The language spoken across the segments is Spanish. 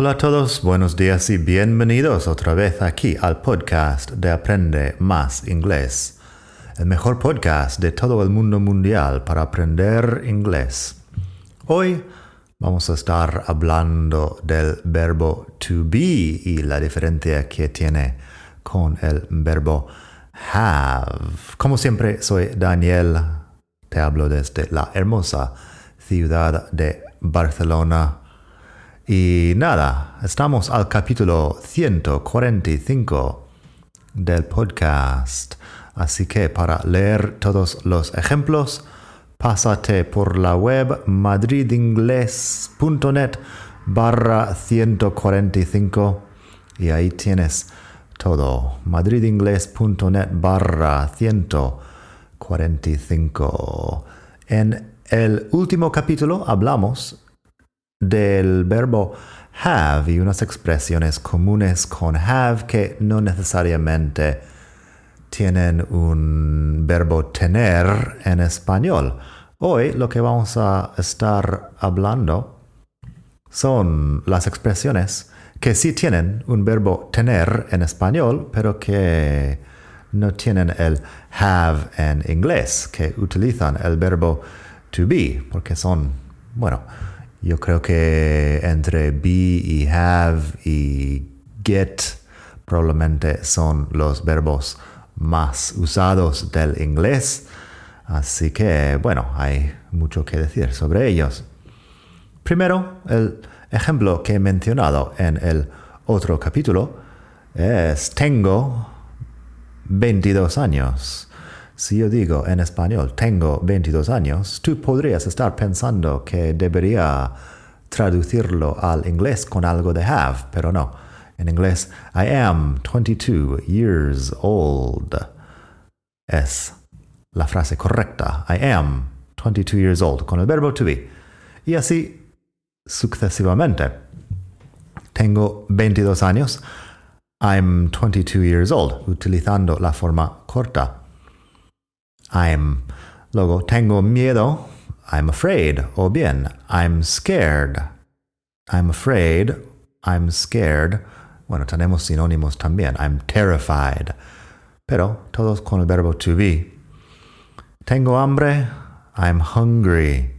Hola a todos, buenos días y bienvenidos otra vez aquí al podcast de Aprende Más Inglés, el mejor podcast de todo el mundo mundial para aprender inglés. Hoy vamos a estar hablando del verbo to be y la diferencia que tiene con el verbo have. Como siempre, soy Daniel, te hablo desde la hermosa ciudad de Barcelona y nada, estamos al capítulo 145 del podcast. Así que para leer todos los ejemplos, pásate por la web madridingles.net barra 145 y ahí tienes todo. madridingles.net barra 145. En el último capítulo hablamos del verbo have y unas expresiones comunes con have que no necesariamente tienen un verbo tener en español. Hoy lo que vamos a estar hablando son las expresiones que sí tienen un verbo tener en español, pero que no tienen el have en inglés, que utilizan el verbo to be, porque son, bueno, yo creo que entre be y have y get probablemente son los verbos más usados del inglés. Así que, bueno, hay mucho que decir sobre ellos. Primero, el ejemplo que he mencionado en el otro capítulo es tengo 22 años. Si yo digo en español, tengo 22 años, tú podrías estar pensando que debería traducirlo al inglés con algo de have, pero no. En inglés, I am 22 years old. Es la frase correcta. I am 22 years old, con el verbo to be. Y así sucesivamente. Tengo 22 años. I'm 22 years old, utilizando la forma corta. I'm. Luego, tengo miedo. I'm afraid. O bien, I'm scared. I'm afraid. I'm scared. Bueno, tenemos sinónimos también. I'm terrified. Pero todos con el verbo to be. Tengo hambre. I'm hungry.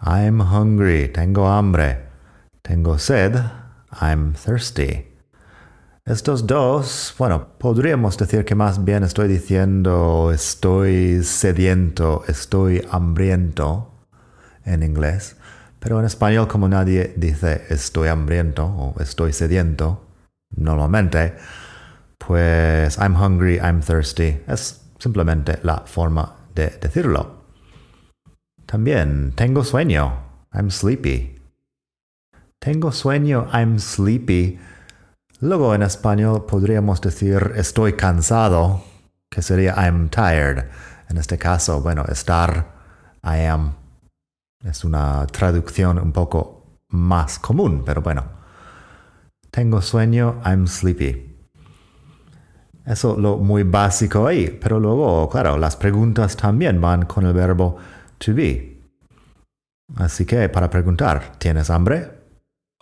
I'm hungry. Tengo hambre. Tengo sed. I'm thirsty. Estos dos, bueno, podríamos decir que más bien estoy diciendo estoy sediento, estoy hambriento en inglés, pero en español como nadie dice estoy hambriento o estoy sediento, normalmente, Pues I'm hungry, I'm thirsty. Es simplemente la forma de decirlo. También tengo sueño. I'm sleepy. Tengo sueño, I'm sleepy. Luego en español podríamos decir estoy cansado, que sería I'm tired. En este caso, bueno, estar, I am, es una traducción un poco más común, pero bueno. Tengo sueño, I'm sleepy. Eso lo muy básico ahí, pero luego, claro, las preguntas también van con el verbo to be. Así que para preguntar, ¿tienes hambre?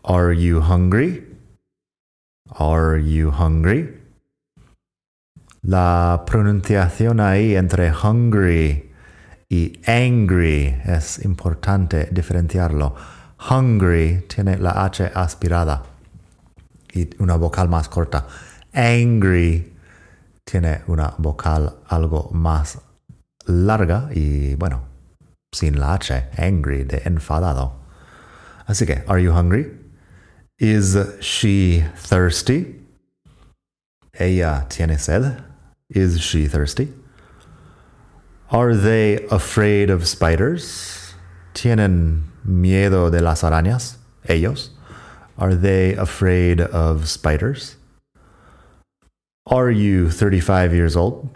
Are you hungry? Are you hungry? La pronunciación ahí entre hungry y angry es importante diferenciarlo. Hungry tiene la H aspirada y una vocal más corta. Angry tiene una vocal algo más larga y bueno, sin la H, angry, de enfadado. Así que, are you hungry? Is she thirsty? Ella tiene sed. Is she thirsty? Are they afraid of spiders? ¿Tienen miedo de las arañas? Ellos. Are they afraid of spiders? Are you 35 years old?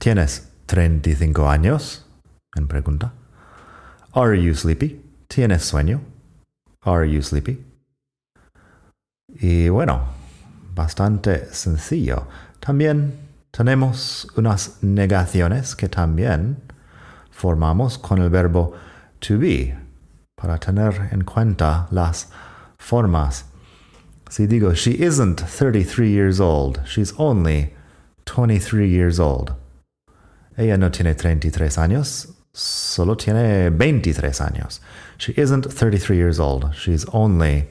¿Tienes 35 años? En pregunta. Are you sleepy? ¿Tienes sueño? Are you sleepy? Y bueno, bastante sencillo. También tenemos unas negaciones que también formamos con el verbo to be para tener en cuenta las formas. Si digo, she isn't 33 years old, she's only 23 years old. Ella no tiene 33 años, solo tiene 23 años. She isn't 33 years old, she's only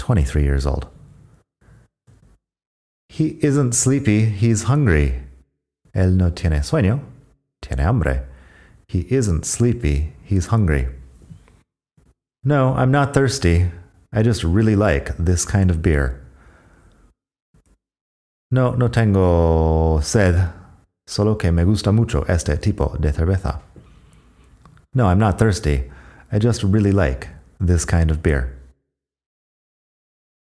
23 years old. He isn't sleepy, he's hungry. Él no tiene sueño, tiene hambre. He isn't sleepy, he's hungry. No, I'm not thirsty. I just really like this kind of beer. No, no tengo sed, solo que me gusta mucho este tipo de cerveza. No, I'm not thirsty. I just really like this kind of beer.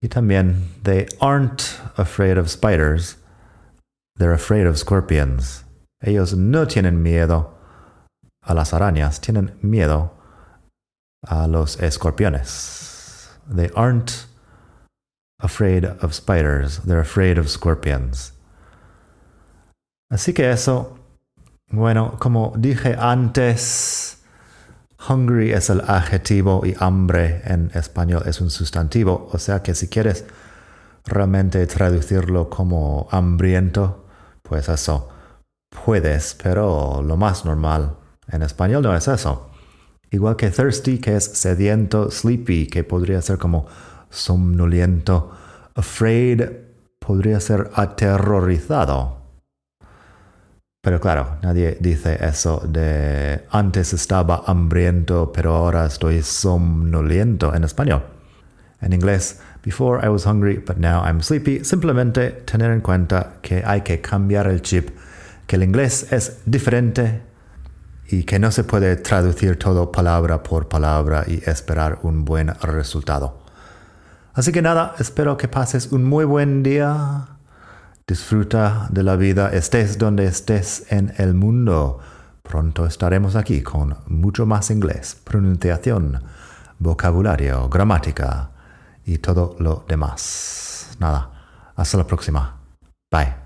Y también, they aren't afraid of spiders, they're afraid of scorpions. Ellos no tienen miedo a las arañas, tienen miedo a los escorpiones. They aren't afraid of spiders, they're afraid of scorpions. Así que eso, bueno, como dije antes, Hungry es el adjetivo y hambre en español es un sustantivo, o sea que si quieres realmente traducirlo como hambriento, pues eso puedes, pero lo más normal en español no es eso. Igual que thirsty, que es sediento, sleepy, que podría ser como somnoliento, afraid podría ser aterrorizado. Pero claro, nadie dice eso de antes estaba hambriento, pero ahora estoy somnoliento en español. En inglés, before I was hungry, but now I'm sleepy. Simplemente tener en cuenta que hay que cambiar el chip, que el inglés es diferente y que no se puede traducir todo palabra por palabra y esperar un buen resultado. Así que nada, espero que pases un muy buen día Disfruta de la vida, estés donde estés en el mundo. Pronto estaremos aquí con mucho más inglés, pronunciación, vocabulario, gramática y todo lo demás. Nada, hasta la próxima. Bye.